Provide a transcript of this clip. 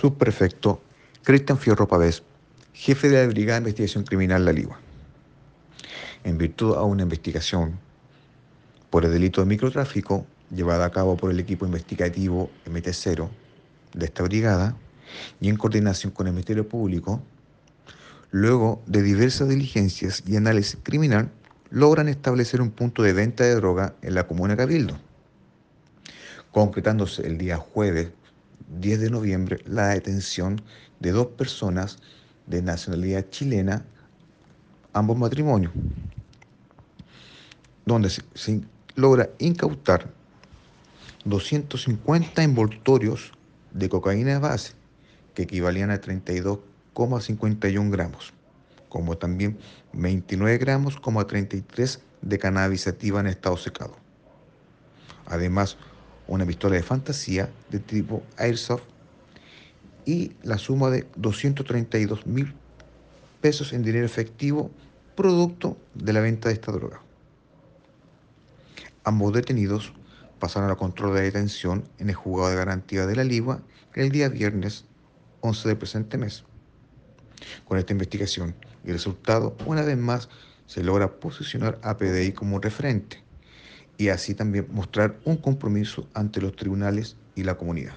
Subprefecto Cristian Fierro Pavés, jefe de la Brigada de Investigación Criminal La Ligua. En virtud a una investigación por el delito de microtráfico llevada a cabo por el equipo investigativo MT0 de esta brigada y en coordinación con el Ministerio Público, luego de diversas diligencias y análisis criminal, logran establecer un punto de venta de droga en la comuna Cabildo, concretándose el día jueves 10 de noviembre la detención de dos personas de nacionalidad chilena, ambos matrimonios, donde se, logra incautar 250 envoltorios de cocaína de base, que equivalían a 32,51 gramos, como también 29 gramos, como a 33 de cannabis sativa en estado secado. Además, una pistola de fantasía de tipo Airsoft y la suma de 232 mil pesos en dinero efectivo producto de la venta de esta droga. Ambos detenidos pasaron a control de detención en el juzgado de garantía de la Ligua el día viernes 11 del presente mes. Con esta investigación y resultado, una vez más, se logra posicionar a PDI como referente y así también mostrar un compromiso ante los tribunales y la comunidad.